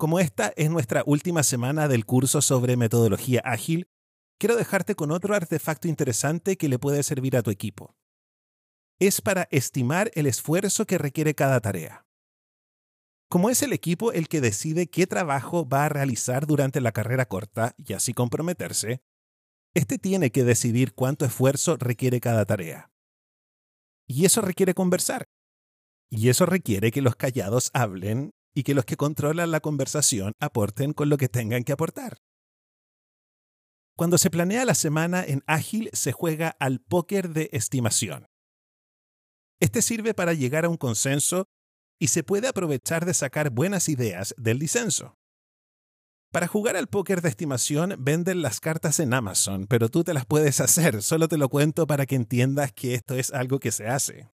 Como esta es nuestra última semana del curso sobre metodología ágil, quiero dejarte con otro artefacto interesante que le puede servir a tu equipo. Es para estimar el esfuerzo que requiere cada tarea. Como es el equipo el que decide qué trabajo va a realizar durante la carrera corta y así comprometerse, este tiene que decidir cuánto esfuerzo requiere cada tarea. Y eso requiere conversar. Y eso requiere que los callados hablen y que los que controlan la conversación aporten con lo que tengan que aportar. Cuando se planea la semana en Ágil se juega al póker de estimación. Este sirve para llegar a un consenso y se puede aprovechar de sacar buenas ideas del disenso. Para jugar al póker de estimación venden las cartas en Amazon, pero tú te las puedes hacer, solo te lo cuento para que entiendas que esto es algo que se hace.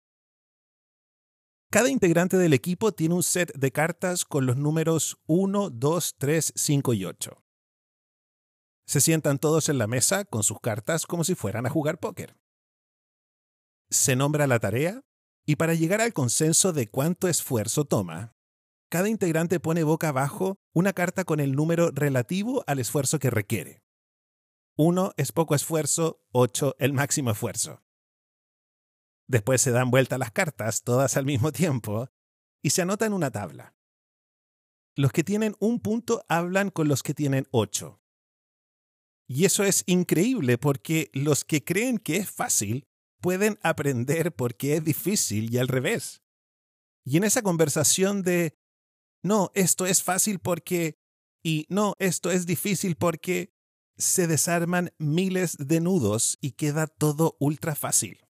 Cada integrante del equipo tiene un set de cartas con los números 1, 2, 3, 5 y 8. Se sientan todos en la mesa con sus cartas como si fueran a jugar póker. Se nombra la tarea y para llegar al consenso de cuánto esfuerzo toma, cada integrante pone boca abajo una carta con el número relativo al esfuerzo que requiere. 1 es poco esfuerzo, 8 el máximo esfuerzo. Después se dan vuelta las cartas, todas al mismo tiempo, y se anota en una tabla. Los que tienen un punto hablan con los que tienen ocho. Y eso es increíble porque los que creen que es fácil pueden aprender porque es difícil y al revés. Y en esa conversación de, no, esto es fácil porque, y no, esto es difícil porque, se desarman miles de nudos y queda todo ultra fácil.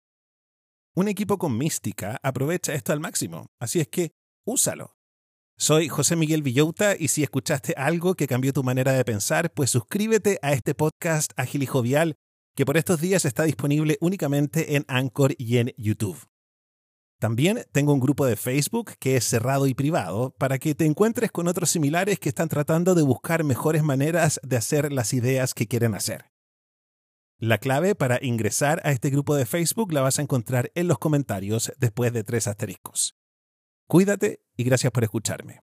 Un equipo con mística aprovecha esto al máximo, así es que úsalo. Soy José Miguel Villouta y si escuchaste algo que cambió tu manera de pensar, pues suscríbete a este podcast Ágil y Jovial que por estos días está disponible únicamente en Anchor y en YouTube. También tengo un grupo de Facebook que es cerrado y privado para que te encuentres con otros similares que están tratando de buscar mejores maneras de hacer las ideas que quieren hacer. La clave para ingresar a este grupo de Facebook la vas a encontrar en los comentarios después de tres asteriscos. Cuídate y gracias por escucharme.